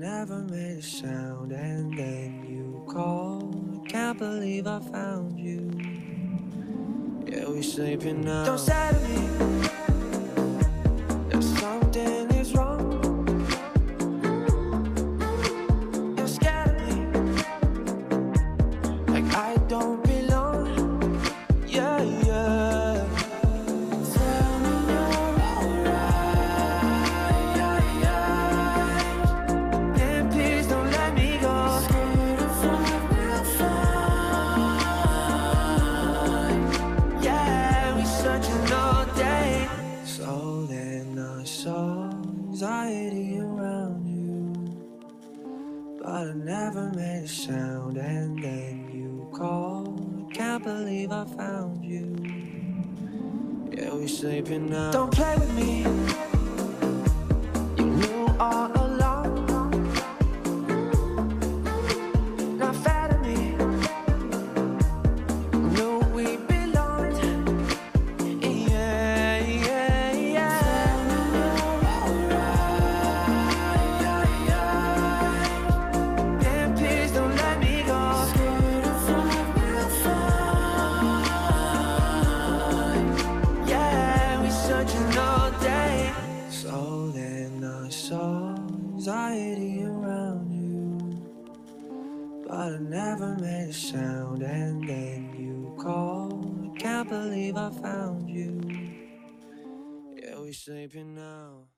never made a sound, and then you called. Can't believe I found you. Yeah, we sleeping now. Don't say me. But I never made a sound, and then you called. I can't believe I found you. Yeah, we sleeping now. Don't play with me. anxiety around you, but I never made a sound. And then you called, I can't believe I found you. Yeah, we sleeping now.